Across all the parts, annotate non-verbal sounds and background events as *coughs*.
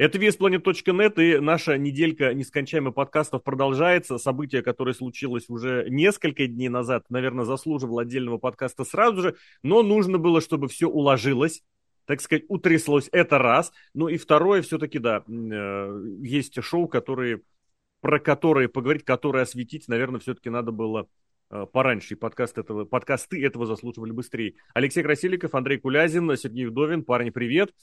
Это веспланет.нет, и наша неделька нескончаемых подкастов продолжается. Событие, которое случилось уже несколько дней назад, наверное, заслуживало отдельного подкаста сразу же, но нужно было, чтобы все уложилось так сказать, утряслось. Это раз. Ну и второе, все-таки, да, э, есть шоу, которые, про которые поговорить, которые осветить, наверное, все-таки надо было э, пораньше. И подкаст этого, подкасты этого заслуживали быстрее. Алексей Красильников, Андрей Кулязин, Сергей Вдовин. Парни, привет.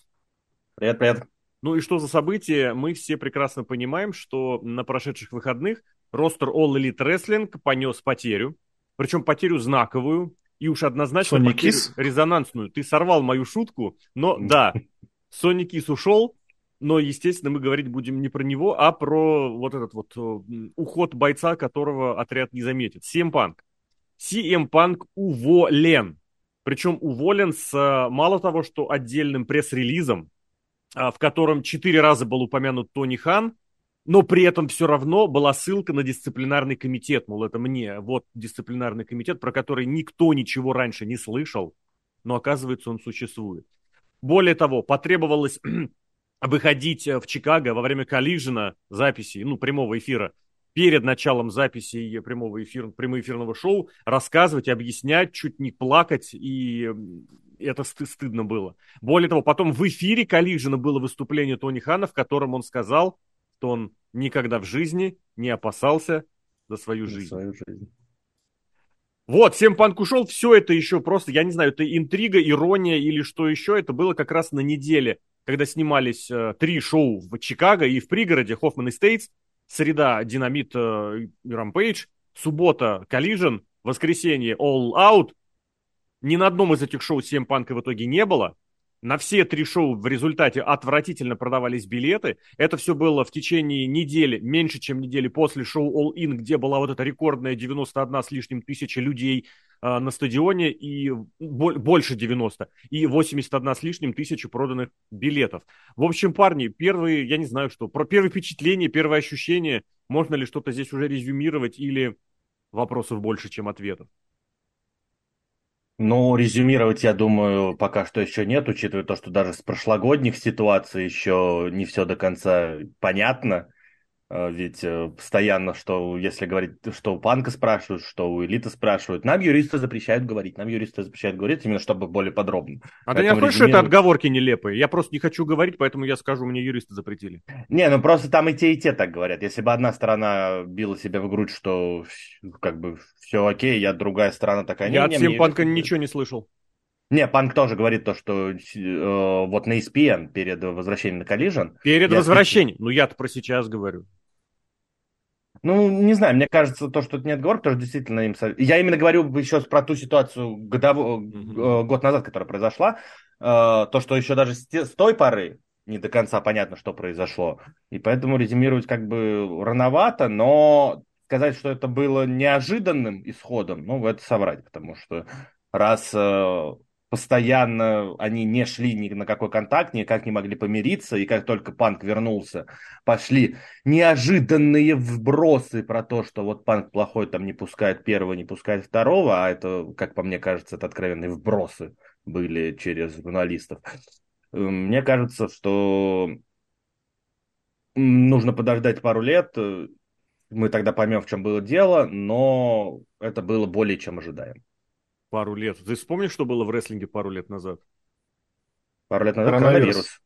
Привет, привет. Ну и что за событие? Мы все прекрасно понимаем, что на прошедших выходных ростер All Elite Wrestling понес потерю. Причем потерю знаковую. И уж однозначно Сони Кис? резонансную. Ты сорвал мою шутку, но да, Сони Кис ушел, но, естественно, мы говорить будем не про него, а про вот этот вот э, уход бойца, которого отряд не заметит. CM Punk. CM Punk уволен. Причем уволен с э, мало того, что отдельным пресс-релизом, в котором четыре раза был упомянут Тони Хан, но при этом все равно была ссылка на дисциплинарный комитет, мол, это мне, вот дисциплинарный комитет, про который никто ничего раньше не слышал, но оказывается он существует. Более того, потребовалось *clears throat* выходить в Чикаго во время коллижена записи, ну, прямого эфира, перед началом записи прямого эфира, прямоэфирного шоу, рассказывать, объяснять, чуть не плакать, и это стыд, стыдно было. Более того, потом в эфире коллижена было выступление Тони Хана, в котором он сказал, что он никогда в жизни не опасался за свою жизнь. свою жизнь. Вот, всем панк ушел, все это еще просто, я не знаю, это интрига, ирония или что еще, это было как раз на неделе, когда снимались э, три шоу в Чикаго и в пригороде Хоффман и Стейтс, среда Динамит э, Рампейдж, суббота Collision, воскресенье All Out, ни на одном из этих шоу CM Панка в итоге не было, на все три шоу в результате отвратительно продавались билеты. Это все было в течение недели, меньше, чем недели после шоу All In, где была вот эта рекордная 91 с лишним тысяча людей э, на стадионе и больше 90, и 81 с лишним тысяча проданных билетов. В общем, парни, первые, я не знаю что, про первые впечатления, первые ощущения, можно ли что-то здесь уже резюмировать или вопросов больше, чем ответов? Ну, резюмировать, я думаю, пока что еще нет, учитывая то, что даже с прошлогодних ситуаций еще не все до конца понятно. А, ведь э, постоянно, что если говорить, что у панка спрашивают, что у элиты спрашивают, нам юристы запрещают говорить, нам юристы запрещают говорить, именно чтобы более подробно. А ты не резюмиров... что это отговорки нелепые? Я просто не хочу говорить, поэтому я скажу, мне юристы запретили. Не, ну просто там и те, и те так говорят. Если бы одна сторона била себя в грудь, что как бы все окей, я другая сторона такая... Я не, от всем панка ничего не слышал. Не, Панк тоже говорит то, что э, вот на ESPN перед возвращением на Collision... Перед возвращением? Ну, я-то про сейчас говорю. Ну, не знаю, мне кажется, то, что это не отговор, потому что действительно им... Я именно говорю еще про ту ситуацию годово... mm-hmm. год назад, которая произошла. Э, то, что еще даже с, той поры не до конца понятно, что произошло. И поэтому резюмировать как бы рановато, но сказать, что это было неожиданным исходом, ну, это соврать, потому что раз э, постоянно они не шли ни на какой контакт, никак не могли помириться, и как только Панк вернулся, пошли неожиданные вбросы про то, что вот Панк плохой там не пускает первого, не пускает второго, а это, как по мне кажется, это откровенные вбросы были через журналистов. Мне кажется, что нужно подождать пару лет, мы тогда поймем, в чем было дело, но это было более чем ожидаемо пару лет. Ты вспомнишь, что было в рестлинге пару лет назад? Пару лет назад коронавирус.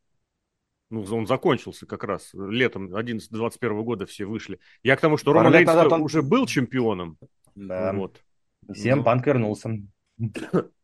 Ну, он закончился как раз. Летом 11-21 года все вышли. Я к тому, что Роман Рейнс он... уже был чемпионом. Да. Вот. Всем ну. панк вернулся.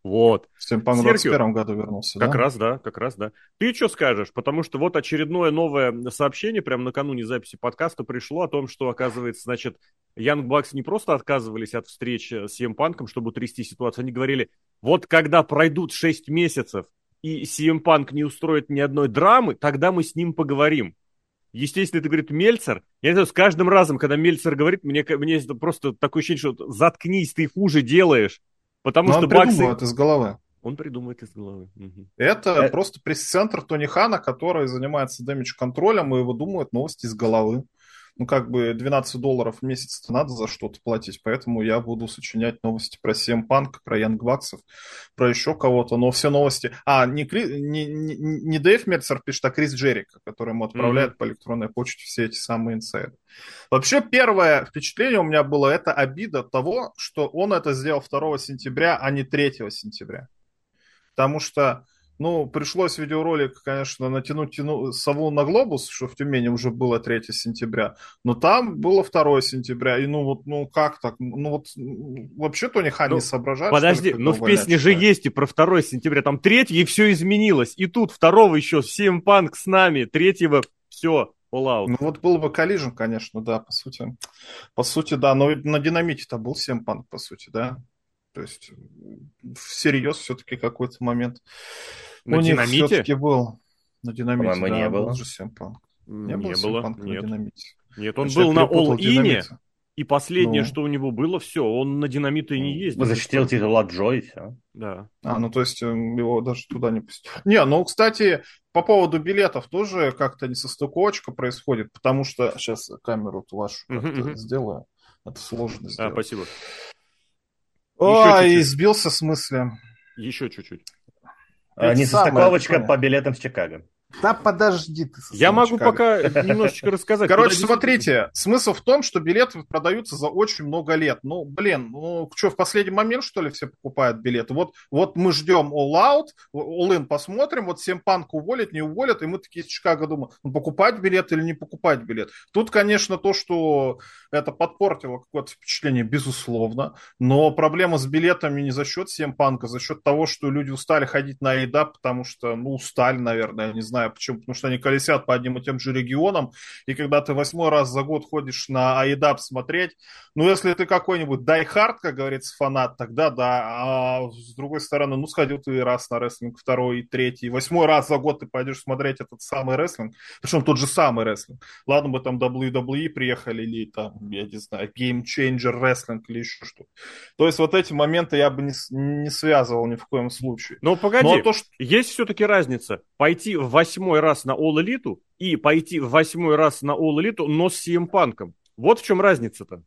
Вот. Стимпанк в 21 году вернулся, Как да? раз, да, как раз, да. Ты что скажешь? Потому что вот очередное новое сообщение прямо накануне записи подкаста пришло о том, что, оказывается, значит, Янг Бакс не просто отказывались от встречи с CM чтобы утрясти ситуацию, они говорили, вот когда пройдут 6 месяцев, и CM Панк не устроит ни одной драмы, тогда мы с ним поговорим. Естественно, это говорит Мельцер. Я не знаю, с каждым разом, когда Мельцер говорит, мне, мне просто такое ощущение, что заткнись, ты хуже делаешь. Потому Но что он Баксы... придумывает из головы. Он придумывает из головы. Угу. Это э... просто пресс-центр Тони Хана, который занимается дэмидж-контролем и выдумывает новости из головы. Ну, как бы 12 долларов в месяц надо за что-то платить, поэтому я буду сочинять новости про CM Punk, про Янг Баксов, про еще кого-то, но все новости... А, не, Кри... не, не, не Дэйв Мерцер пишет, а Крис Джерик, который ему отправляет mm-hmm. по электронной почте все эти самые инсайды. Вообще, первое впечатление у меня было, это обида того, что он это сделал 2 сентября, а не 3 сентября. Потому что ну, пришлось видеоролик, конечно, натянуть тяну, сову на глобус, что в Тюмени уже было 3 сентября, но там было 2 сентября, и ну вот, ну как так? Ну вот вообще Тони Хан ну, не соображает. Подожди, но в песне же есть и про 2 сентября, там 3 и все изменилось, и тут 2 еще Punk с нами, 3 все, All out. Ну вот был бы коллижен, конечно, да, по сути. По сути, да, но на динамите-то был CM Punk, по сути, да. То есть всерьез все-таки какой-то момент. На У динамите? них все-таки был. На динамите, да, не было. же Симпанк. Не, не было, было нет. на динамите. Нет, он Значит, был на All-Ине, и последнее, ну. что у него было, все, он на динамиты и не ну, ездил. Защитил титул от Джой, все. Да. А, ну то есть э, его даже туда не пустили. Не, ну, кстати, по поводу билетов тоже как-то несостыковочка происходит, потому что... Сейчас камеру вашу uh-huh, сделаю. Это сложно а, сделать. А, спасибо. Ой, сбился с мысли. Еще чуть-чуть. А, несостыковочка по билетам с Чикаго. Да подожди ты. Я могу пока немножечко рассказать. Короче, смотрите, смысл в том, что билеты продаются за очень много лет. Ну, блин, ну что, в последний момент, что ли, все покупают билеты? Вот, вот мы ждем All Out, All In посмотрим, вот всем панк уволят, не уволят, и мы такие из Чикаго думаем, ну, покупать билет или не покупать билет. Тут, конечно, то, что это подпортило какое-то впечатление, безусловно, но проблема с билетами не за счет всем панка, за счет того, что люди устали ходить на еда, потому что, ну, устали, наверное, не знаю, знаю почему, потому что они колесят по одним и тем же регионам, и когда ты восьмой раз за год ходишь на AEDAP смотреть, ну, если ты какой-нибудь дайхард, как говорится, фанат, тогда да, а с другой стороны, ну, сходил ты раз на рестлинг, второй, третий, восьмой раз за год ты пойдешь смотреть этот самый рестлинг, причем тот же самый рестлинг. Ладно бы там WWE приехали, или там, я не знаю, Game Changer Wrestling или еще что-то. То есть вот эти моменты я бы не, не связывал ни в коем случае. Ну, погоди, Но то, что... есть все-таки разница. Пойти в восьмой раз на All Elite и пойти в восьмой раз на All Elite, но с CM Панком. Вот в чем разница-то.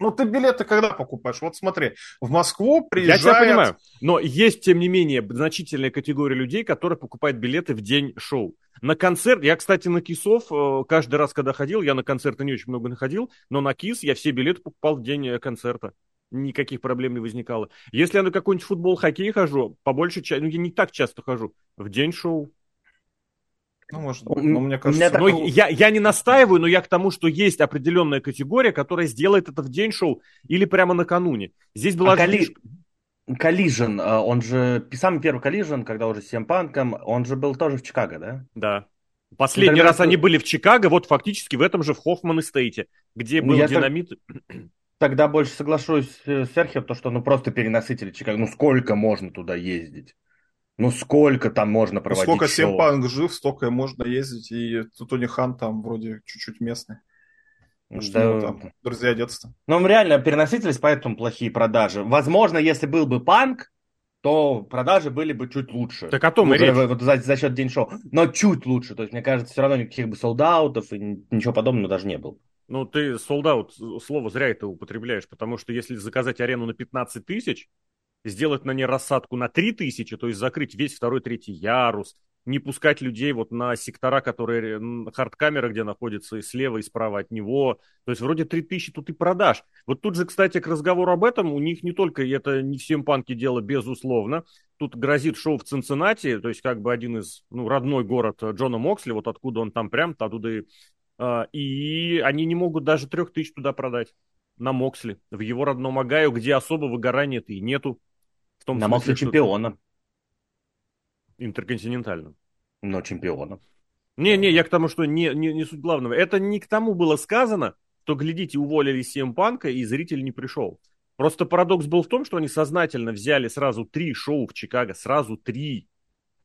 Ну, ты билеты когда покупаешь? Вот смотри, в Москву приезжает... Я тебя понимаю, но есть, тем не менее, значительная категория людей, которые покупают билеты в день шоу. На концерт, я, кстати, на Кисов э, каждый раз, когда ходил, я на концерты не очень много находил, но на Кис я все билеты покупал в день э, концерта. Никаких проблем не возникало. Если я на какой-нибудь футбол, хоккей хожу, по большей части, ну, я не так часто хожу, в день шоу. Ну, может. Но мне кажется... Но такого... я, я не настаиваю, но я к тому, что есть определенная категория, которая сделает это в день шоу или прямо накануне. Здесь была... А Кали... Collision, а, он же, самый первый Collision, когда уже с Панком, он же был тоже в Чикаго, да? Да. Последний раз это... они были в Чикаго, вот фактически в этом же в Хоффман Эстейте, где ну, был я динамит. Так... Тогда больше соглашусь с Серхио, то что ну просто перенасытили Чикаго. Ну сколько можно туда ездить? Ну, сколько там можно ну, проводить Сколько Семпанг жив, столько и можно ездить. И Тони Хан там вроде чуть-чуть местный. Да. Там, друзья детства. Ну, реально переносительность, поэтому плохие продажи. Возможно, если был бы панк, то продажи были бы чуть лучше. Так о том и речь. Вот за, за счет день шоу. Но чуть лучше. То есть, мне кажется, все равно никаких бы солдаутов и ничего подобного даже не было. Ну, ты солдат, слово зря это употребляешь, потому что если заказать арену на 15 тысяч, сделать на ней рассадку на 3000, то есть закрыть весь второй, третий ярус, не пускать людей вот на сектора, которые хардкамера, где находится и слева, и справа от него. То есть вроде 3000 тут и продаж. Вот тут же, кстати, к разговору об этом, у них не только, это не всем панки дело, безусловно. Тут грозит шоу в Цинциннати, то есть как бы один из, ну, родной город Джона Моксли, вот откуда он там прям, оттуда и... А, и они не могут даже трех тысяч туда продать на Моксли, в его родном Агаю, где особо выгорания-то и нету том На смысле, чемпиона. Интерконтинентально. Но чемпиона. Не-не, я к тому, что не, не, не суть главного. Это не к тому было сказано, что, глядите, уволили CM Панка, и зритель не пришел. Просто парадокс был в том, что они сознательно взяли сразу три шоу в Чикаго, сразу три.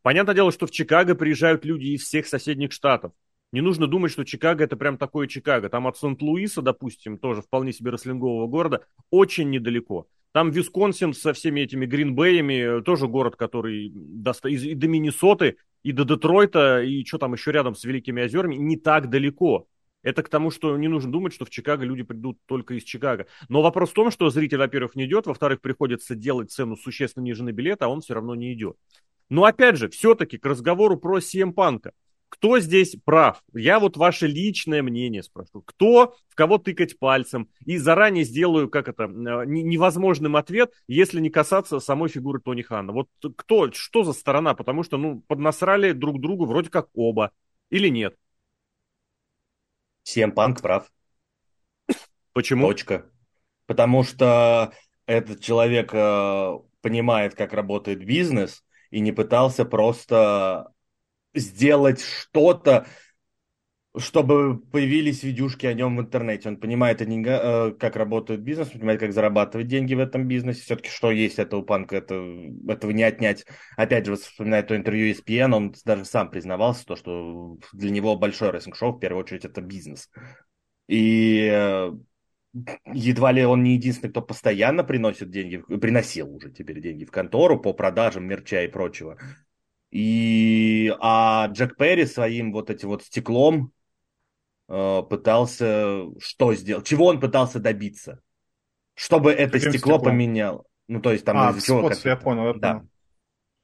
Понятное дело, что в Чикаго приезжают люди из всех соседних штатов. Не нужно думать, что Чикаго это прям такое Чикаго. Там от Сент-Луиса, допустим, тоже вполне себе рестлингового города, очень недалеко. Там Висконсин со всеми этими Гринбеями, тоже город, который до, и до Миннесоты, и до Детройта, и что там еще рядом с Великими озерами, не так далеко. Это к тому, что не нужно думать, что в Чикаго люди придут только из Чикаго. Но вопрос в том, что зритель, во-первых, не идет, во-вторых, приходится делать цену существенно ниже на билет, а он все равно не идет. Но опять же, все-таки к разговору про CM Панка. Кто здесь прав? Я вот ваше личное мнение спрошу. Кто, в кого тыкать пальцем? И заранее сделаю, как это, э, невозможным ответ, если не касаться самой фигуры Тони Хана. Вот кто, что за сторона? Потому что, ну, поднасрали друг другу вроде как оба. Или нет? Всем Панк прав. Почему? Точка. Потому что этот человек э, понимает, как работает бизнес, и не пытался просто сделать что-то, чтобы появились видюшки о нем в интернете. Он понимает, э, как работает бизнес, понимает, как зарабатывать деньги в этом бизнесе. Все-таки что есть это у панка, это, этого не отнять. Опять же, вспоминая то интервью ESPN, он даже сам признавался, то, что для него большой рестлинг-шоу, в первую очередь, это бизнес. И э, едва ли он не единственный, кто постоянно приносит деньги, приносил уже теперь деньги в контору по продажам мерча и прочего. И, а Джек Перри своим вот этим вот стеклом э, пытался что сделать? Чего он пытался добиться? Чтобы это Каким стекло стеклом? поменял. Ну, то есть там а, из чего я понял, я да.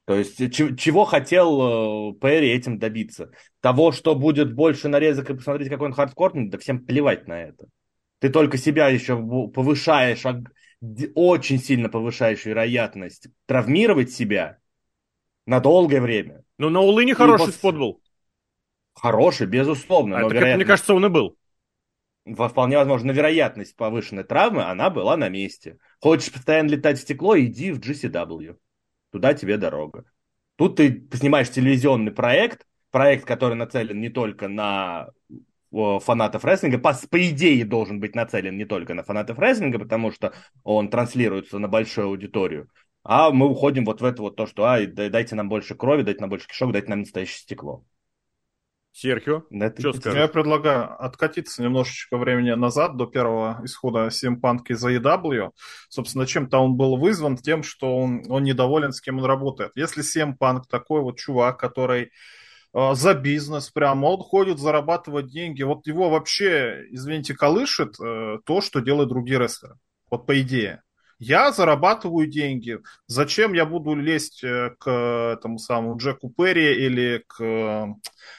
То есть чего, хотел э, Перри этим добиться? Того, что будет больше нарезок и посмотреть, какой он хардкорный, да всем плевать на это. Ты только себя еще повышаешь, очень сильно повышаешь вероятность травмировать себя – на долгое время. Ну, на Улыне хороший вот... спот был. Хороший, безусловно. А, но так вероятность... это, мне кажется, он и был. Вполне возможно, вероятность повышенной травмы, она была на месте. Хочешь постоянно летать в стекло, иди в GCW. Туда тебе дорога. Тут ты снимаешь телевизионный проект, проект, который нацелен не только на фанатов рестлинга, по, по идее должен быть нацелен не только на фанатов рестлинга, потому что он транслируется на большую аудиторию, а мы уходим вот в это вот то, что ай, дайте нам больше крови, дайте нам больше кишок, дайте нам настоящее стекло. Серхио, это что скажешь? Я предлагаю откатиться немножечко времени назад до первого исхода CM Punk из AEW. Собственно, чем-то он был вызван тем, что он, он недоволен, с кем он работает. Если CM Punk такой вот чувак, который э, за бизнес прямо, он ходит зарабатывать деньги, вот его вообще, извините, колышет э, то, что делают другие рестлеры. Вот по идее. Я зарабатываю деньги. Зачем я буду лезть э, к этому самому Джеку Перри или к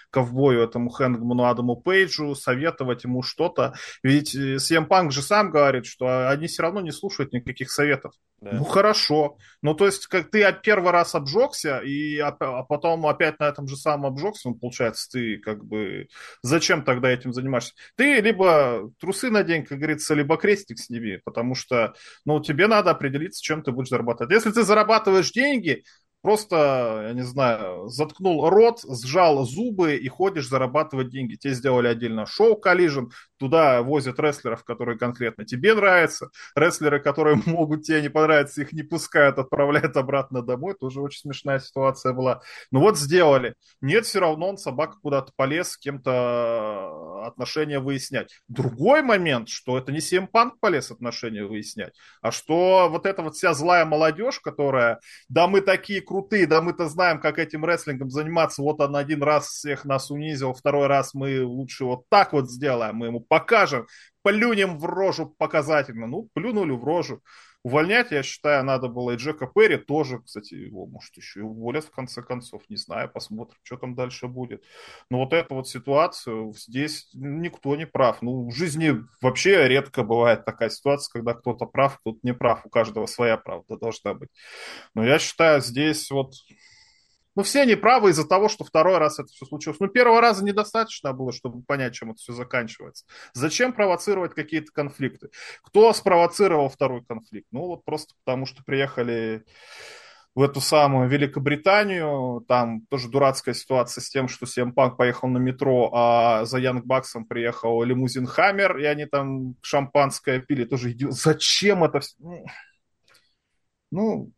ковбою этому Хэнгману Адаму Пейджу, советовать ему что-то. Ведь CM Punk же сам говорит, что они все равно не слушают никаких советов. Да. Ну хорошо. Ну то есть, как ты первый раз обжегся, и, а потом опять на этом же самом обжегся, ну, получается, ты как бы зачем тогда этим занимаешься? Ты либо трусы надень, как говорится, либо крестик сними, потому что, ну, тебе надо определиться, чем ты будешь зарабатывать. Если ты зарабатываешь деньги, просто, я не знаю, заткнул рот, сжал зубы и ходишь зарабатывать деньги. Те сделали отдельно шоу Collision, туда возят рестлеров, которые конкретно тебе нравятся. Рестлеры, которые *laughs* могут тебе не понравиться, их не пускают, отправляют обратно домой. Тоже очень смешная ситуация была. Ну вот сделали. Нет, все равно он собака куда-то полез с кем-то отношения выяснять. Другой момент, что это не CM Punk полез отношения выяснять, а что вот эта вот вся злая молодежь, которая, да мы такие крутые, да мы-то знаем, как этим рестлингом заниматься, вот он один раз всех нас унизил, второй раз мы лучше вот так вот сделаем, мы ему покажем, плюнем в рожу показательно. Ну, плюнули в рожу. Увольнять, я считаю, надо было и Джека Перри тоже, кстати, его, может, еще и уволят в конце концов, не знаю, посмотрим, что там дальше будет. Но вот эту вот ситуацию здесь никто не прав. Ну, в жизни вообще редко бывает такая ситуация, когда кто-то прав, кто-то не прав, у каждого своя правда должна быть. Но я считаю, здесь вот ну, все они правы из-за того, что второй раз это все случилось. Ну, первого раза недостаточно было, чтобы понять, чем это все заканчивается. Зачем провоцировать какие-то конфликты? Кто спровоцировал второй конфликт? Ну, вот просто потому, что приехали в эту самую Великобританию. Там тоже дурацкая ситуация с тем, что CM Punk поехал на метро, а за Янг Баксом приехал лимузин Хаммер, и они там шампанское пили. Тоже идиот. Зачем это все? Ну,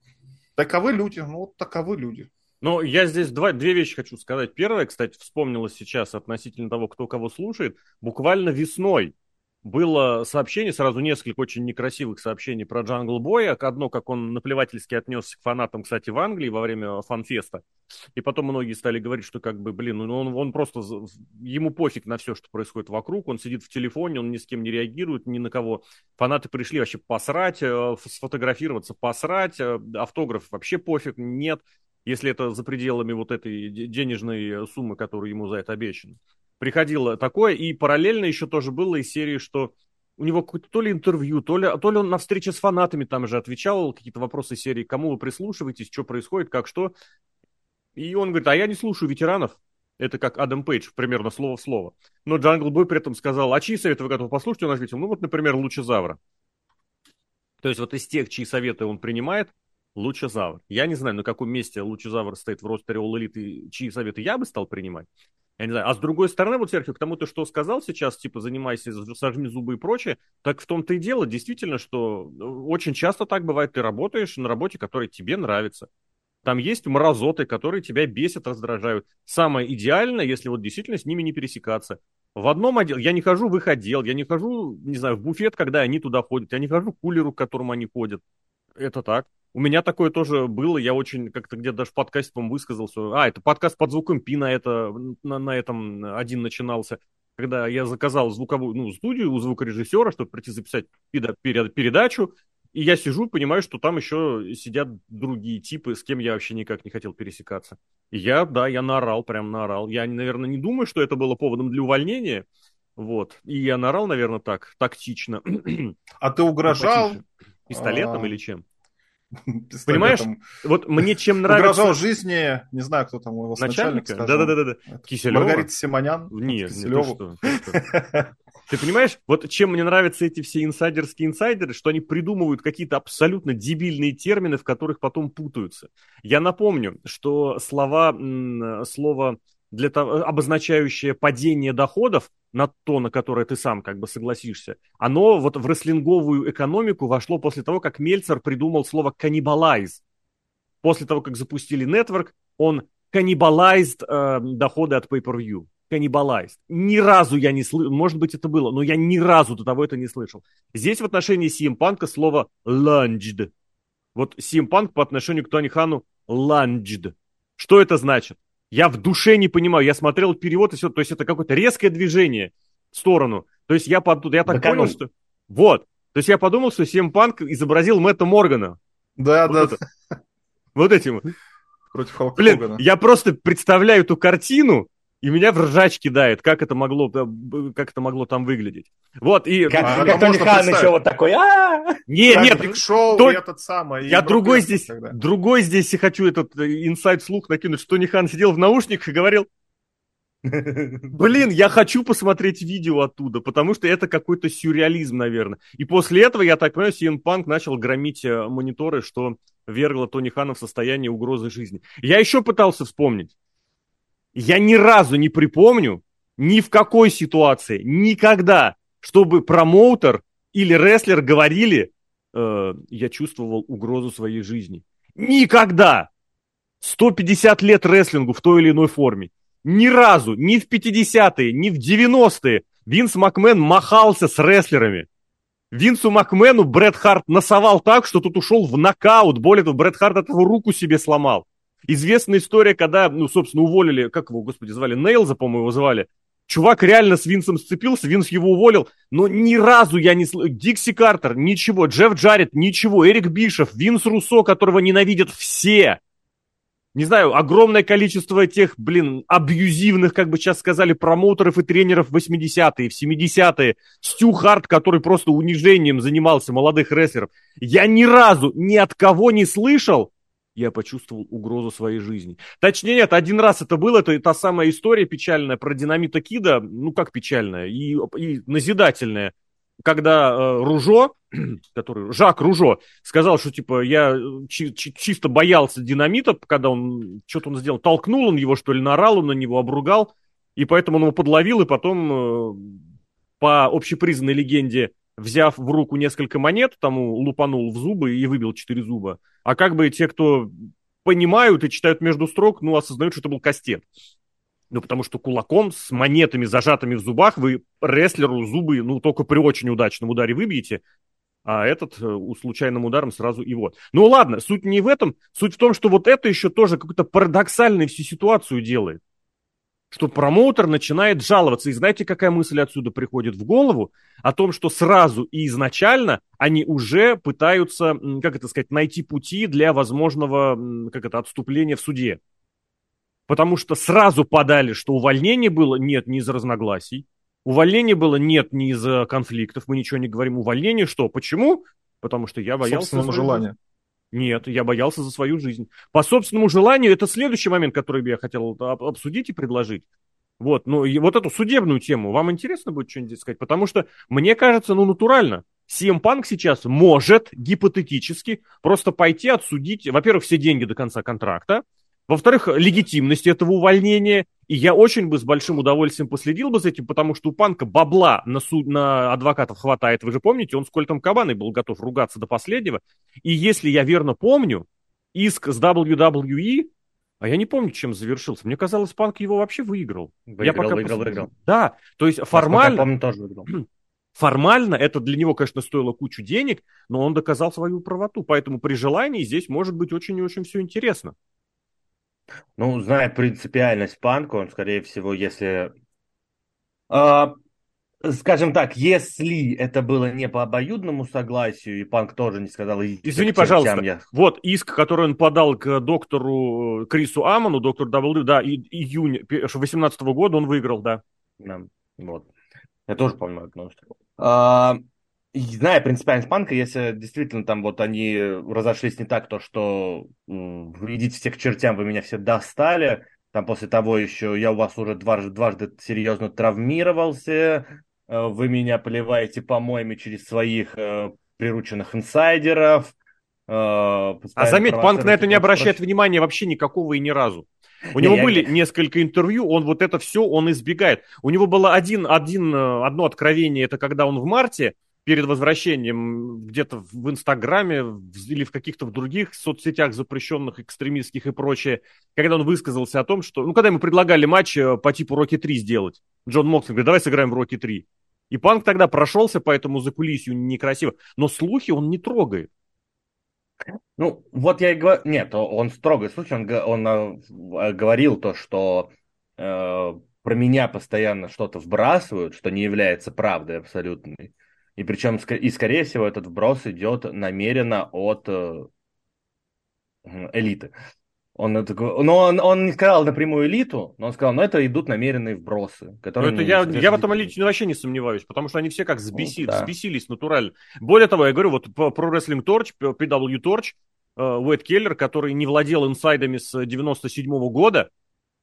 таковы люди. Ну, вот таковы люди. Ну, я здесь два, две вещи хочу сказать. Первое, кстати, вспомнилось сейчас относительно того, кто кого слушает. Буквально весной было сообщение, сразу несколько очень некрасивых сообщений про Джангл Боя. Одно, как он наплевательски отнесся к фанатам, кстати, в Англии во время фанфеста. И потом многие стали говорить, что как бы, блин, ну он, он просто, ему пофиг на все, что происходит вокруг. Он сидит в телефоне, он ни с кем не реагирует, ни на кого. Фанаты пришли вообще посрать, э, сфотографироваться, посрать. Э, автограф вообще пофиг, нет. Если это за пределами вот этой денежной суммы, которую ему за это обещано приходило такое, и параллельно еще тоже было из серии, что у него какое-то то ли интервью, то ли, то ли он на встрече с фанатами там же отвечал, какие-то вопросы серии, кому вы прислушиваетесь, что происходит, как что. И он говорит, а я не слушаю ветеранов. Это как Адам Пейдж, примерно слово в слово. Но Джангл Бой при этом сказал, а чьи советы вы готовы послушать? Он ответил, ну вот, например, Лучезавра. То есть вот из тех, чьи советы он принимает, Лучезавр. Я не знаю, на каком месте Лучезавр стоит в ростере All Elite, чьи советы я бы стал принимать. Я не знаю. А с другой стороны, вот, Серхио, к тому, ты что сказал сейчас, типа, занимайся, сожми зубы и прочее, так в том-то и дело, действительно, что э, очень часто так бывает, ты работаешь на работе, которая тебе нравится. Там есть мразоты, которые тебя бесят, раздражают. Самое идеальное, если вот действительно с ними не пересекаться. В одном отделе, я не хожу в их отдел, я не хожу, не знаю, в буфет, когда они туда ходят, я не хожу к кулеру, к которому они ходят. Это так. У меня такое тоже было, я очень как-то где-то даже в подкасте, по высказался. А, это подкаст под звуком Пина, это на, на этом один начинался. Когда я заказал звуковую ну, студию у звукорежиссера, чтобы прийти записать передачу, и я сижу, понимаю, что там еще сидят другие типы, с кем я вообще никак не хотел пересекаться. И я, да, я наорал, прям наорал. Я, наверное, не думаю, что это было поводом для увольнения. Вот. И я наорал, наверное, так, тактично. А ты угрожал? Пистолетом а... или чем? *laughs* Понимаешь, вот мне чем *laughs* нравится... Угрожал жизни, не знаю, кто там его начальника. Да-да-да. Киселева? Маргарита Симонян? Нет, Киселеву. *laughs* Ты понимаешь, вот чем мне нравятся эти все инсайдерские инсайдеры, что они придумывают какие-то абсолютно дебильные термины, в которых потом путаются. Я напомню, что слова, слово для того, обозначающее падение доходов на то, на которое ты сам как бы согласишься, оно вот в рестлинговую экономику вошло после того, как Мельцер придумал слово «каннибалайз». После того, как запустили нетворк, он каннибалайзд э, доходы от pay-per-view. Каннибалайзд. Ни разу я не слышал, может быть это было, но я ни разу до того это не слышал. Здесь в отношении Punk слово lunged. Вот Punk по отношению к Тони Хану lunged. Что это значит? Я в душе не понимаю. Я смотрел перевод и все. То есть это какое-то резкое движение в сторону. То есть я, под... я так Баканул. понял, что... Вот. То есть я подумал, что Сем Панк изобразил Мэтта Моргана. Да, вот да. Это. Вот этим. Против Халка Блин, Хогана. я просто представляю эту картину, и меня в ржач кидает, как это могло, э, как это могло там выглядеть. Вот, и... Как, а, как Тони Хан еще вот такой, а Не, нет, Биг Шоу то... и этот самый. Я другой здесь, тогда. другой здесь хочу этот э, инсайт слух накинуть, что Тони Хан сидел в наушниках и говорил, *laughs* Блин, я хочу посмотреть видео оттуда, потому что это какой-то сюрреализм, наверное. И после этого, я так понимаю, CM Punk начал громить э, мониторы, что вергло Тони Хана в состояние угрозы жизни. Я еще пытался вспомнить. Я ни разу не припомню, ни в какой ситуации, никогда, чтобы промоутер или рестлер говорили, э, я чувствовал угрозу своей жизни. Никогда! 150 лет рестлингу в той или иной форме. Ни разу, ни в 50-е, ни в 90-е Винс Макмен махался с рестлерами. Винсу Макмену Брэд Харт насовал так, что тут ушел в нокаут. Более того, Брэд Харт от его руку себе сломал. Известная история, когда, ну, собственно, уволили, как его, господи, звали, Нейлза, по-моему, его звали. Чувак реально с Винсом сцепился, Винс его уволил, но ни разу я не слышал. Дикси Картер, ничего. Джефф Джаред, ничего. Эрик Бишев, Винс Руссо, которого ненавидят все. Не знаю, огромное количество тех, блин, абьюзивных, как бы сейчас сказали, промоутеров и тренеров в 80-е, в 70-е. Стю Харт, который просто унижением занимался молодых рестлеров. Я ни разу ни от кого не слышал, я почувствовал угрозу своей жизни. Точнее, нет, один раз это было, это та самая история печальная про динамита Кида, ну как печальная, и, и назидательная, когда э, Ружо, *clears throat* который, Жак Ружо, сказал, что типа я чи- чи- чисто боялся динамита, когда он, что-то он сделал, толкнул он его, что ли, наорал он на него, обругал, и поэтому он его подловил, и потом э, по общепризнанной легенде взяв в руку несколько монет, тому лупанул в зубы и выбил четыре зуба. А как бы те, кто понимают и читают между строк, ну, осознают, что это был кастет. Ну, потому что кулаком с монетами, зажатыми в зубах, вы рестлеру зубы, ну, только при очень удачном ударе выбьете, а этот э, у случайным ударом сразу и вот. Ну ладно, суть не в этом, суть в том, что вот это еще тоже какую-то парадоксальную всю ситуацию делает. Что промоутер начинает жаловаться. И знаете, какая мысль отсюда приходит в голову? О том, что сразу и изначально они уже пытаются, как это сказать, найти пути для возможного, как это, отступления в суде. Потому что сразу подали, что увольнение было, нет, не из-за разногласий, Увольнение было нет, не из-за конфликтов, мы ничего не говорим. Увольнение что? Почему? Потому что я боялся... Собственному желанию. Нет, я боялся за свою жизнь. По собственному желанию, это следующий момент, который я хотел обсудить и предложить. Вот, ну, и вот эту судебную тему, вам интересно будет что-нибудь сказать? Потому что, мне кажется, ну, натурально, CM Punk сейчас может гипотетически просто пойти отсудить, во-первых, все деньги до конца контракта, во-вторых, легитимность этого увольнения. И я очень бы с большим удовольствием последил бы за этим, потому что у Панка бабла на, суд, на адвокатов хватает. Вы же помните, он с Кольтом Кабаной был готов ругаться до последнего. И если я верно помню, иск с WWE, а я не помню, чем завершился. Мне казалось, Панк его вообще выиграл. Выиграл, я пока выиграл, выиграл. Да, то есть формально... Я помню, тоже выиграл. *clears throat* Формально это для него, конечно, стоило кучу денег, но он доказал свою правоту. Поэтому при желании здесь может быть очень и очень все интересно. Ну, зная принципиальность панка, он, скорее всего, если... Э, скажем так, если это было не по обоюдному согласию, и панк тоже не сказал... Извини, пожалуйста, я... вот иск, который он подал к доктору Крису Аману, доктор W, да, и, июня 2018 года он выиграл, да. Да, вот. Я тоже помню новость. А, зная принципиальность панка, если действительно там вот они разошлись не так, то что идите все к чертям, вы меня все достали, там после того еще я у вас уже дважды, дважды серьезно травмировался, э, вы меня поливаете помоями через своих э, прирученных инсайдеров. Э, а заметь, Панк на это не обращает прочь. внимания вообще никакого и ни разу. У не, него я... были несколько интервью, он вот это все, он избегает. У него было один, один, одно откровение, это когда он в марте перед возвращением где-то в Инстаграме или в каких-то других соцсетях запрещенных, экстремистских и прочее, когда он высказался о том, что... Ну, когда ему предлагали матч э, по типу Рокки 3 сделать, Джон Моксон говорит, давай сыграем в Рокки 3. И Панк тогда прошелся по этому закулисью некрасиво. Но слухи он не трогает. Ну, вот я и говорю... Нет, он строгий случай. Он, он э, говорил то, что э, про меня постоянно что-то вбрасывают, что не является правдой абсолютной. И причем, и скорее всего, этот вброс идет намеренно от э, элиты. Он, это, но он, он не сказал напрямую элиту, но он сказал, ну это идут намеренные вбросы. Которые ну, это я, я в этом лично вообще не сомневаюсь, потому что они все как сбеси, ну, да. сбесились натурально. Более того, я говорю, вот про Wrestling Torch, PW Torch, Уэд Келлер, который не владел инсайдами с 97 -го года,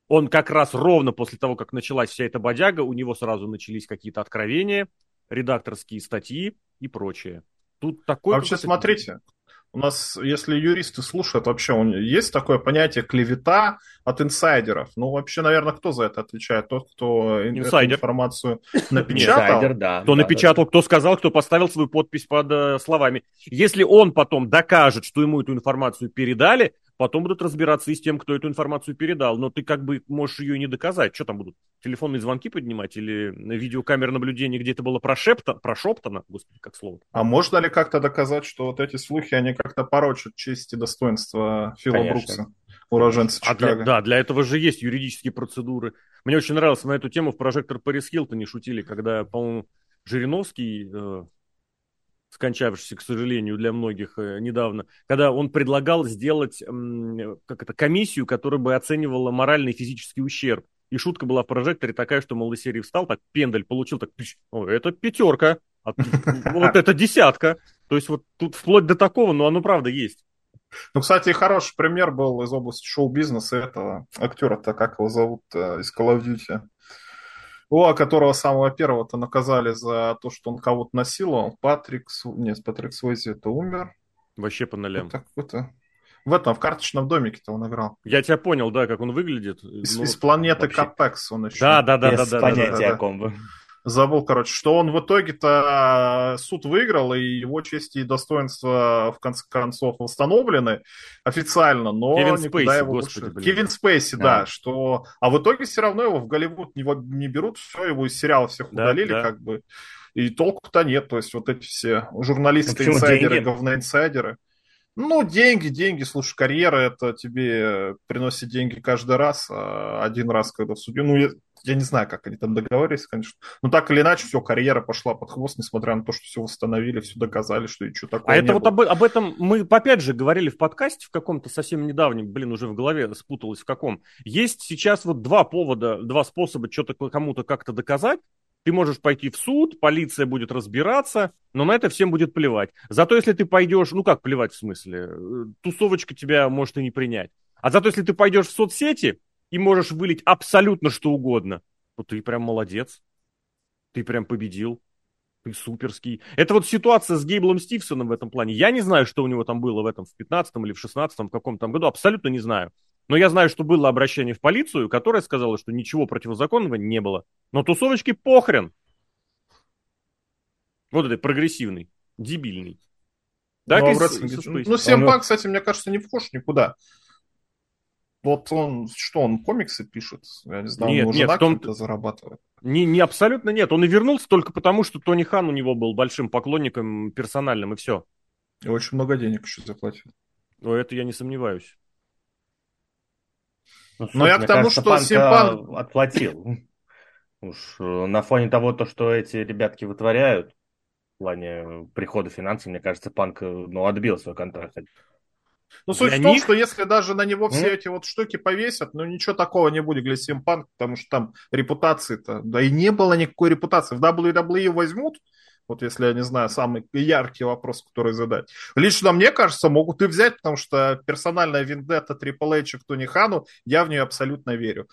он как раз ровно после того, как началась вся эта бодяга, у него сразу начались какие-то откровения, редакторские статьи и прочее. Тут такой... А вообще, смотрите, у нас, если юристы слушают, вообще есть такое понятие клевета от инсайдеров. Ну, вообще, наверное, кто за это отвечает? Тот, кто Инсайдер. информацию *laughs* напечатал? Инсайдер, да. Кто да, напечатал, да. кто сказал, кто поставил свою подпись под э, словами. Если он потом докажет, что ему эту информацию передали, Потом будут разбираться и с тем, кто эту информацию передал. Но ты как бы можешь ее не доказать. Что там будут? Телефонные звонки поднимать или видеокамера наблюдения, где это было прошепто, прошептано? Господи, как слово. А можно ли как-то доказать, что вот эти слухи, они как-то порочат честь и достоинство Фила Конечно. Брукса, уроженца а Чикаго? Для, да, для этого же есть юридические процедуры. Мне очень нравилось на эту тему в прожектор Парис Хилтоне шутили, когда, по-моему, Жириновский э, скончавшийся, к сожалению, для многих э, недавно, когда он предлагал сделать как это, комиссию, которая бы оценивала моральный и физический ущерб. И шутка была в прожекторе такая, что, серии встал, так пендель получил, так, о, это пятерка, а *laughs* вот это десятка. То есть вот тут вплоть до такого, но оно правда есть. Ну, кстати, хороший пример был из области шоу-бизнеса этого актера-то, как его зовут, э, из Call of Duty. О, которого самого первого-то наказали за то, что он кого-то насиловал. Патрик... Нет, Патрик Свойзи это умер. Вообще по нолям. Это какой-то... В этом, в карточном домике-то он играл. Я тебя понял, да, как он выглядит. Из, ну, из планеты вообще... Капекс он еще. Да, да, да, Без да, да, понятия да, да, о ком бы. Забыл, короче, что он в итоге-то суд выиграл, и его честь и достоинства в конце концов восстановлены официально, но Кевин никуда Спейси, его господи, больше... блин. Кевин Спейси, да. Да. что... А в итоге все равно его в Голливуд его не берут, все, его из сериала всех Да, удалили, да. как бы. И толку-то нет, то есть вот эти все журналисты, почему инсайдеры, деньги? говноинсайдеры. Ну, деньги, деньги, слушай, карьера это тебе приносит деньги каждый раз, а один раз, когда в суде, ну, я, я не знаю, как они там договорились, конечно. Но так или иначе, все, карьера пошла под хвост, несмотря на то, что все восстановили, все доказали, что и что такое А это не вот было. об, об этом мы опять же говорили в подкасте в каком-то совсем недавнем, блин, уже в голове спуталось в каком. Есть сейчас вот два повода, два способа что-то кому-то как-то доказать. Ты можешь пойти в суд, полиция будет разбираться, но на это всем будет плевать. Зато если ты пойдешь, ну как плевать в смысле, э, тусовочка тебя может и не принять. А зато если ты пойдешь в соцсети и можешь вылить абсолютно что угодно, то ты прям молодец. Ты прям победил. Ты суперский. Это вот ситуация с Гейблом Стивсоном в этом плане. Я не знаю, что у него там было в этом в 15 или в 16 в каком-то там году. Абсолютно не знаю. Но я знаю, что было обращение в полицию, которое сказало, что ничего противозаконного не было. Но тусовочки похрен. Вот это прогрессивный, дебильный. Так Ну, а с- рестлинге- со Спейси. ну, Он- кстати, мне кажется, не вхож никуда. Вот он, что, он комиксы пишет? Я не знаю, Нет, него нет, том- каким-то зарабатывает. Не, не абсолютно нет. Он и вернулся только потому, что Тони Хан у него был большим поклонником персональным, и все. И очень много денег еще заплатил. Но это я не сомневаюсь. Ну, Но я мне к тому, кажется, что Панка Симпан- отплатил. Уж э, на фоне того, то, что эти ребятки вытворяют, в плане прихода финансов, мне кажется, Панк э, ну, отбил свой контракт. Ну, суть Для в том, них- что если даже на него все М? эти вот штуки повесят, ну, ничего такого не будет для Симпанк, потому что там репутации-то, да и не было никакой репутации. В WWE возьмут, вот если, я не знаю, самый яркий вопрос, который задать. Лично мне кажется, могут и взять, потому что персональная вендетта Triple H к Тони Хану, я в нее абсолютно верю.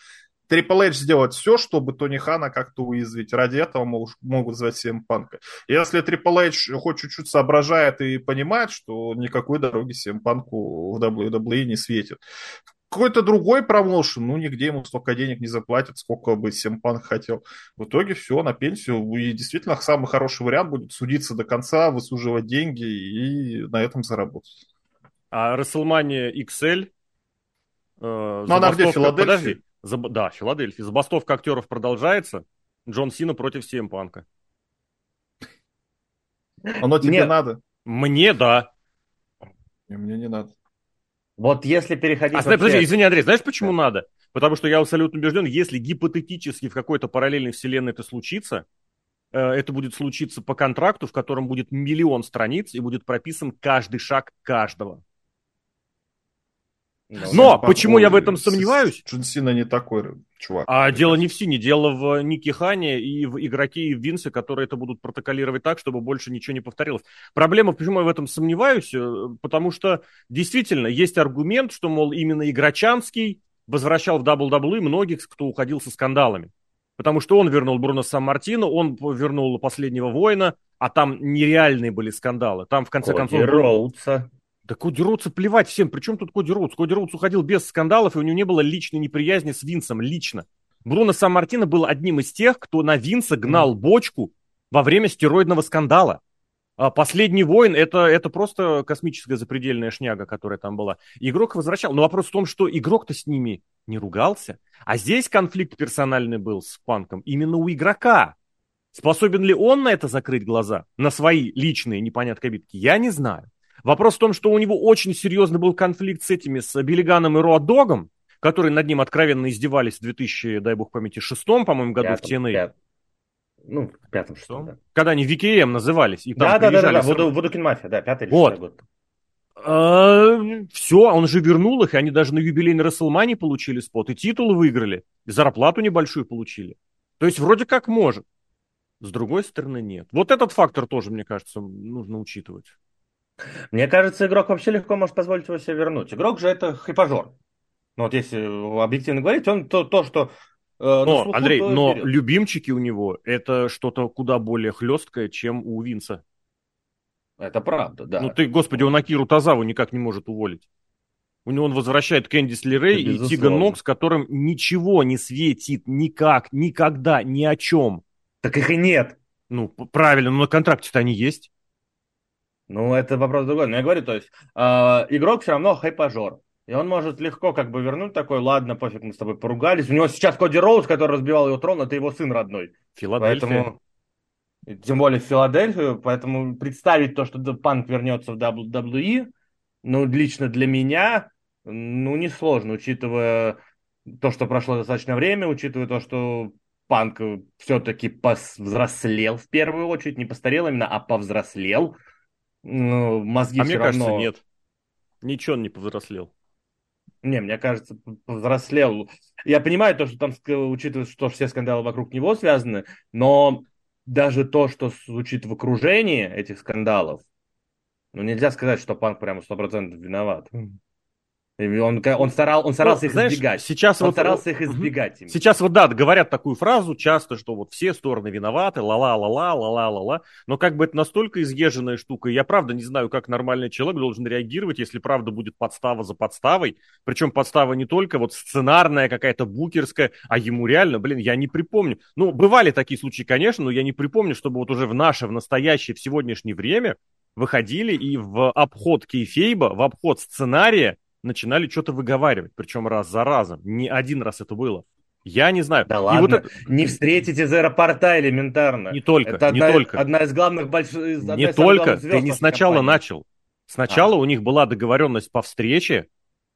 Triple H сделает все, чтобы Тони Хана как-то уязвить. Ради этого могут, могут звать CM Панка. Если Triple H хоть чуть-чуть соображает и понимает, что никакой дороги CM Панку в WWE не светит. Какой-то другой промоушен, ну, нигде ему столько денег не заплатят, сколько бы CM Панк хотел. В итоге все, на пенсию. И действительно, самый хороший вариант будет судиться до конца, высуживать деньги и на этом заработать. А WrestleMania XL... э, Ну, она где, Филадельфия? Подожди. Заб- Да, Филадельфия. Забастовка актеров продолжается. Джон Сина против CM Панка. Оно тебе Нет. надо? Мне да. И мне не надо. Вот если переходить... А, вообще- подожди, извини, Андрей, знаешь, почему Да. надо? Потому что я абсолютно убежден, если гипотетически в какой-то параллельной вселенной это случится, э, это будет случиться по контракту, в котором будет миллион страниц и будет прописан каждый шаг каждого. Ну, Но Панк, почему я в этом сомневаюсь? Джон Сина не такой чувак. А дело не в Сине, дело в Нике Хане и в игроке и в Винсе, которые это будут протоколировать так, чтобы больше ничего не повторилось. Проблема, почему я в этом сомневаюсь, э, потому что действительно есть аргумент, что, мол, именно Игрочанский возвращал в WWE многих, кто уходил со скандалами. Потому что он вернул Бруно Сан-Мартино, он вернул Последнего Воина, а там нереальные были скандалы. Там, в конце Коди концов... Роудса. Да Коди Роудса плевать всем. Причем тут Коди Роудс? Коди Роудс уходил без скандалов, и у него не было личной неприязни с Винсом, лично. Бруно Сан-Мартино был одним из тех, кто на Винса гнал бочку во время стероидного скандала. А Последний воин это, это просто космическая запредельная шняга, которая там была. Игрок возвращал. Но вопрос в том, что игрок-то с ними не ругался. А здесь конфликт персональный был с Панком именно у игрока. Способен ли он на это закрыть глаза? На свои личные непонятные обидки? Я не знаю. Вопрос в том, что у него очень серьезный был конфликт с этими, с Биллиганом и Роадогом, которые над ним откровенно издевались в 2000, дай бог памяти, шестом, по-моему, году в Пятом, TNA. пят- Ну, в пятом, что да. Когда они VKM назывались. И там Да, да, да, да, да, Вуду- Вудукин Мафия, да, пятый или Вот. год. все, он же вернул их, и они даже на юбилейной Расселмане получили спот, и титулы выиграли, и зарплату небольшую получили. То есть вроде как может. С другой стороны, нет. Вот этот фактор тоже, мне кажется, нужно учитывать. Мне кажется, игрок вообще легко может позволить его себе вернуть. Игрок же это хайпажор. Ну вот если объективно говорить, он то, то что... э, Но, слуху, Андрей, то и но вперед. любимчики у него это что-то куда более хлесткое, чем у Винса. Это правда, да. Ну ты, господи, он Акиру Тазаву никак не может уволить. У него он возвращает Кэндис Лерей Да, и безусловно. Тиган Нокс, которым ничего не светит, никак, никогда, ни о чем. Так их и нет. Ну, правильно, но на контракте-то они есть. Ну, это вопрос другой. Но я говорю, то есть, э, игрок все равно хайпажор. И он может легко как бы вернуть такой, ладно, пофиг, мы с тобой поругались. У него сейчас Коди Роуз, который разбивал его трон, это его сын родной. Филадельфия. Поэтому, тем более в Филадельфию, поэтому представить то, что Панк вернется в WWE, ну, лично для меня, ну, несложно, учитывая то, что прошло достаточно время, учитывая то, что Панк все-таки повзрослел в первую очередь, не постарел именно, а повзрослел. Ну, мозги а все мне равно... кажется, нет. Ничего он не повзрослел. Не, мне кажется, повзрослел. Я понимаю то, что там, учитывая, что все скандалы вокруг него связаны, но даже то, что звучит в окружении этих скандалов, ну, нельзя сказать, что Панк прямо 100% виноват. Он, он, старал, он старался ну, их знаешь, избегать. Сейчас он вот, старался их избегать. Угу. Сейчас вот, да, говорят такую фразу часто, что вот все стороны виноваты, ла-ла-ла-ла, ла-ла-ла-ла. Но как бы это настолько изъезженная штука, я правда не знаю, как нормальный человек должен реагировать, если правда будет подстава за подставой. Причем подстава не только вот сценарная, какая-то букерская, а ему реально, блин, я не припомню. Ну, бывали такие случаи, конечно, но я не припомню, чтобы вот уже в наше, в настоящее, в сегодняшнее время выходили и в обход кейфейба, в обход сценария начинали что-то выговаривать, причем раз за разом. Не один раз это было. Я не знаю. Да и ладно, вот это... не встретить из аэропорта элементарно. Не только, это не одна, только. Одна из главных больших... Не только, ты не сначала компании. начал. Сначала а. у них была договоренность по встрече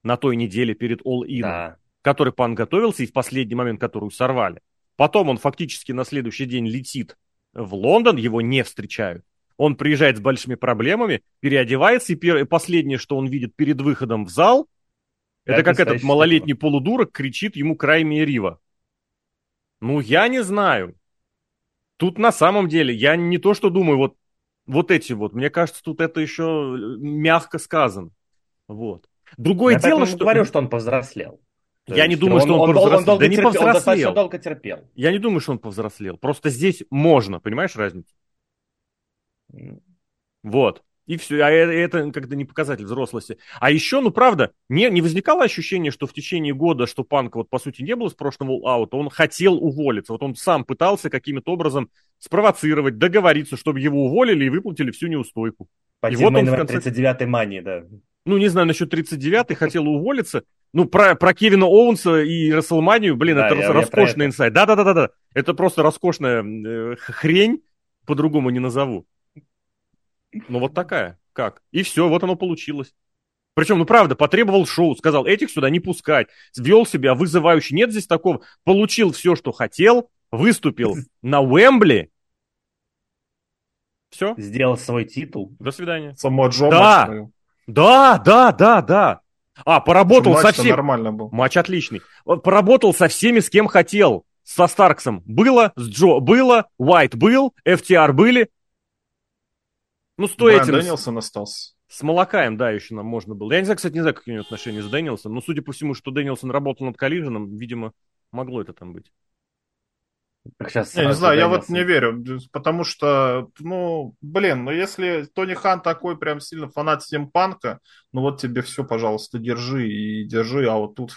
на той неделе перед All In, да. который пан готовился и в последний момент которую сорвали. Потом он фактически на следующий день летит в Лондон, его не встречают. Он приезжает с большими проблемами, переодевается, и последнее, что он видит перед выходом в зал, это, это как этот малолетний такого. полудурок кричит ему Крайми Рива. Ну, я не знаю. Тут на самом деле, я не то что думаю, вот, вот эти вот, мне кажется, тут это еще э, мягко сказано. Вот. Другое я дело, что... говорю, что он повзрослел. То я не думаю, он, что он, он повзрослел. Он долго да не терпел, повзрослел. Он долго терпел. Я не думаю, что он повзрослел. Просто здесь можно, понимаешь разницу? Вот. И все. А это как-то не показатель взрослости. А еще, ну правда, не, не возникало ощущение, что в течение года, что Панка вот по сути не было с прошлого аута, он хотел уволиться. Вот он сам пытался каким-то образом спровоцировать, договориться, чтобы его уволили и выплатили всю неустойку. Пойти и вот он в конце... 39-й мании, да. Ну, не знаю, насчет 39-й, хотел уволиться. Ну, про, про Кевина Оуэнса и Расселманию, блин, да, это я, роскошный я инсайт. Да-да-да-да. Это просто роскошная э, хрень, по-другому не назову. Ну вот такая. Как? И все, вот оно получилось. Причем, ну правда, потребовал шоу, сказал, этих сюда не пускать, вел себя вызывающе. Нет здесь такого. Получил все, что хотел, выступил *laughs* на Уэмбли. Все. Сделал свой титул. До свидания. Само Джо да. да, да, да, да. А, поработал со всеми. нормально был. Матч отличный. Поработал со всеми, с кем хотел. Со Старксом было, с Джо было, Уайт был, FTR были. Ну, стоя этим... Дэнилсон остался. С Молокаем, да, еще нам можно было. Я не знаю, кстати, не знаю, какие у него отношения с Дэнилсом, но судя по всему, что Дэнилсон работал над Коллиженом, видимо, могло это там быть. Сейчас я не знаю, я вот не верю, потому что, ну, блин, ну если Тони Хан такой прям сильно фанат стимпанка, ну вот тебе все, пожалуйста, держи и держи, а вот тут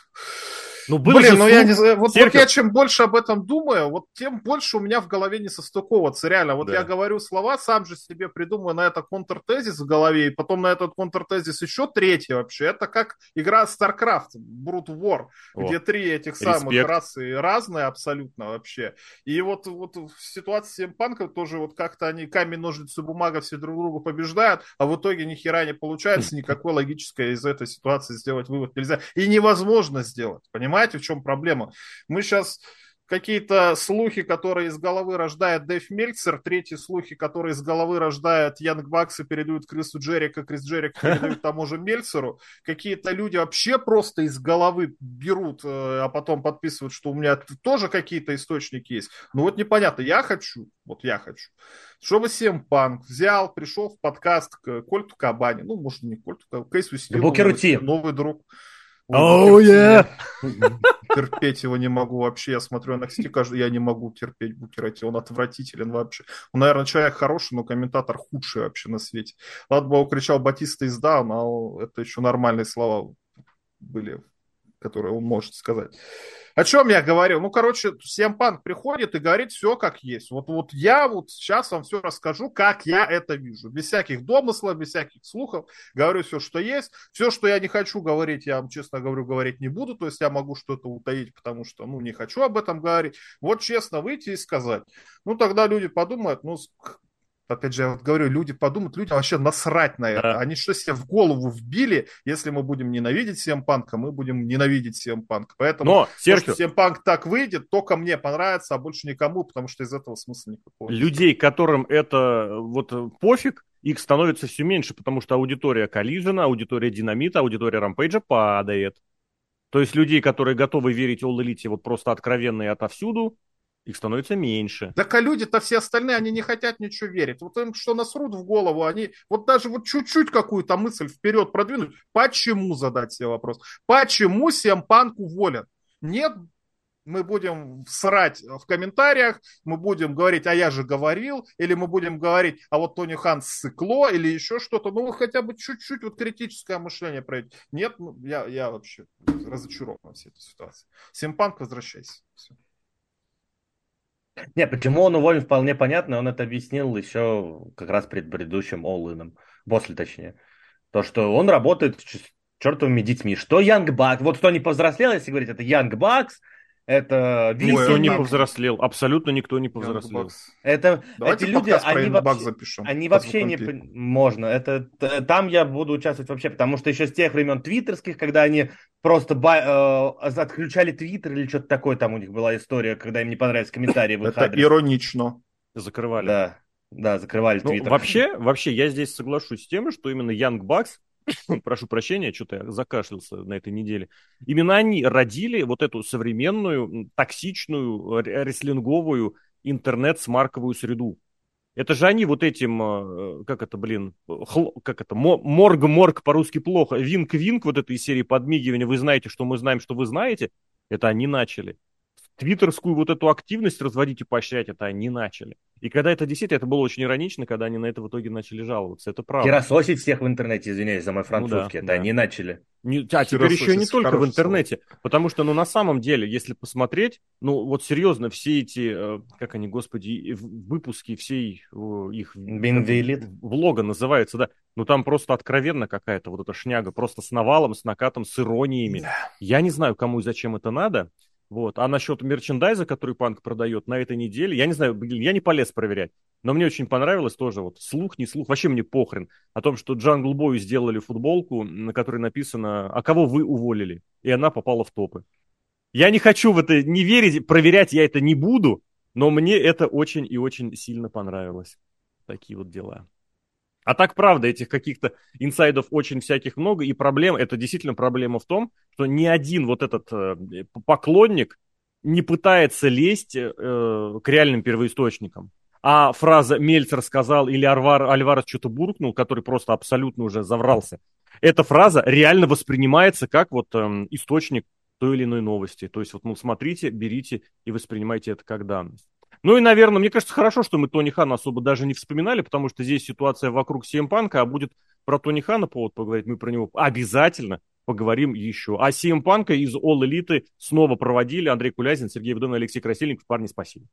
ну, было Блин, ну я не знаю, вот, вот я чем больше об этом думаю, вот тем больше у меня в голове не состыковываться, реально. Вот да. я говорю слова, сам же себе придумаю на это контртезис в голове, и потом на этот контртезис еще третий вообще. Это как игра StarCraft, Brute War, О, где три этих респект. самых расы разные абсолютно вообще. И вот, вот в ситуации Панка тоже вот как-то они камень, ножницы, бумага все друг друга побеждают, а в итоге ни хера не получается, никакой логической из этой ситуации сделать вывод нельзя. И невозможно сделать, понимаете? Понимаете, в чем проблема? Мы сейчас какие-то слухи, которые из головы рождает Дэйв Мельцер, третьи слухи, которые из головы рождает Янг Бакс и передают Крису Джерика, Крис Джерик передают *laughs* тому же Мельцеру. Какие-то люди вообще просто из головы берут, э, а потом подписывают, что у меня тоже какие-то источники есть. Ну вот непонятно, я хочу, вот я хочу, чтобы Сем Панк взял, пришел в подкаст к Кольту Кабани, ну, может, не Кольту, к Кейсу Стилу, новый друг. Оу, yeah. *laughs* Терпеть его не могу вообще. Я смотрю на NXT, каждый, я не могу терпеть Букера Ти. Он отвратителен вообще. Он, наверное, человек хороший, но комментатор худший вообще на свете. Ладно бы кричал Батиста из Даун, а это еще нормальные слова были которые он может сказать. О чем я говорил? Ну, короче, всем панк приходит и говорит все как есть. Вот, вот я вот сейчас вам все расскажу, как я это вижу. Без всяких домыслов, без всяких слухов. Говорю все, что есть. Все, что я не хочу говорить, я вам честно говорю, говорить не буду. То есть я могу что-то утаить, потому что, ну, не хочу об этом говорить. Вот честно выйти и сказать. Ну, тогда люди подумают, ну, опять же, я вот говорю, люди подумают, люди вообще насрать на это. Да. Они что себе в голову вбили, если мы будем ненавидеть всем панка, мы будем ненавидеть всем панк. Поэтому, Но, Серхио... всем панк так выйдет, только мне понравится, а больше никому, потому что из этого смысла никакого. Людей, которым это вот пофиг, их становится все меньше, потому что аудитория Коллижена, аудитория Динамита, аудитория Рампейджа падает. То есть людей, которые готовы верить All Elite вот просто откровенно и отовсюду, их становится меньше. Так а люди-то все остальные, они не хотят ничего верить. Вот им что насрут в голову, они вот даже вот чуть-чуть какую-то мысль вперед продвинуть. Почему задать себе вопрос? Почему Семпанк уволен? Нет, мы будем срать в комментариях, мы будем говорить, а я же говорил, или мы будем говорить, а вот Тони Хан сыкло, или еще что-то. Ну, хотя бы чуть-чуть вот критическое мышление проявить. Нет, ну, я, я вообще разочарован всей этой ситуации. Семпанк, возвращайся. Все. Не, почему он уволен, вполне понятно. Он это объяснил еще как раз перед предыдущим Оллином. После, точнее. То, что он работает с чертовыми детьми. Что Янг Бак? Вот кто не повзрослел, если говорить, это Янг Бакс, это Никто не повзрослел, абсолютно никто не повзрослел. Это эти люди, они вообще, запишем, они вообще не можно. Это там я буду участвовать вообще, потому что еще с тех времен твиттерских, когда они просто э, отключали твиттер или что-то такое, там у них была история, когда им не понравились комментарии в *laughs* их Это иронично. Закрывали. Да, да, закрывали ну, твиттер. Вообще, вообще, я здесь соглашусь с тем, что именно Young Bucks *coughs* прошу прощения, что-то я закашлялся на этой неделе. Именно они родили вот эту современную, токсичную, рестлинговую интернет-смарковую среду. Это же они вот этим, э, как это, блин, хл, как это, морг-морг по-русски плохо, винк-винк вот этой серии подмигивания, вы знаете, что мы знаем, что вы знаете, это они начали твиттерскую вот эту активность разводить и поощрять, это они начали. И когда это действительно, это было очень иронично, когда они на это в итоге начали жаловаться, это правда. Херососить всех в интернете, извиняюсь за мой французский, ну, да, это да. они начали. Не, а теперь еще не только в интернете, слово. потому что, ну, на самом деле, если посмотреть, ну, вот серьезно, все эти, э, как они, господи, выпуски всей их Бинвилит. влога называются, да, ну, там просто откровенно какая-то вот эта шняга, просто с навалом, с накатом, с ирониями. Да. Я не знаю, кому и зачем это надо, вот. А насчет мерчендайза, который Панк продает на этой неделе, я не знаю, я не полез проверять. Но мне очень понравилось тоже, вот, слух, не слух, вообще мне похрен, о том, что Джангл Бою сделали футболку, на которой написано «А кого вы уволили?» И она попала в топы. Я не хочу в это не верить, проверять я это не буду, но мне это очень и очень сильно понравилось. Такие вот дела. А так, правда, этих каких-то инсайдов очень всяких много, и проблем, это действительно проблема в том, что ни один вот этот э, поклонник не пытается лезть э, к реальным первоисточникам. А фраза «Мельцер сказал» или Альвар, Альварес что-то буркнул, который просто абсолютно уже заврался, эта фраза реально воспринимается как вот э, источник той или иной новости. То есть вот, ну, смотрите, берите и воспринимайте это как данность. Ну и, наверное, мне кажется, хорошо, что мы Тони Хана особо даже не вспоминали, потому что здесь ситуация вокруг CM Панка, а будет про Тони Хана повод поговорить, мы про него обязательно поговорим еще. А CM Панка из All Elite снова проводили Андрей Кулязин, Сергей Вдовин, Алексей Красильников. Парни, спасибо.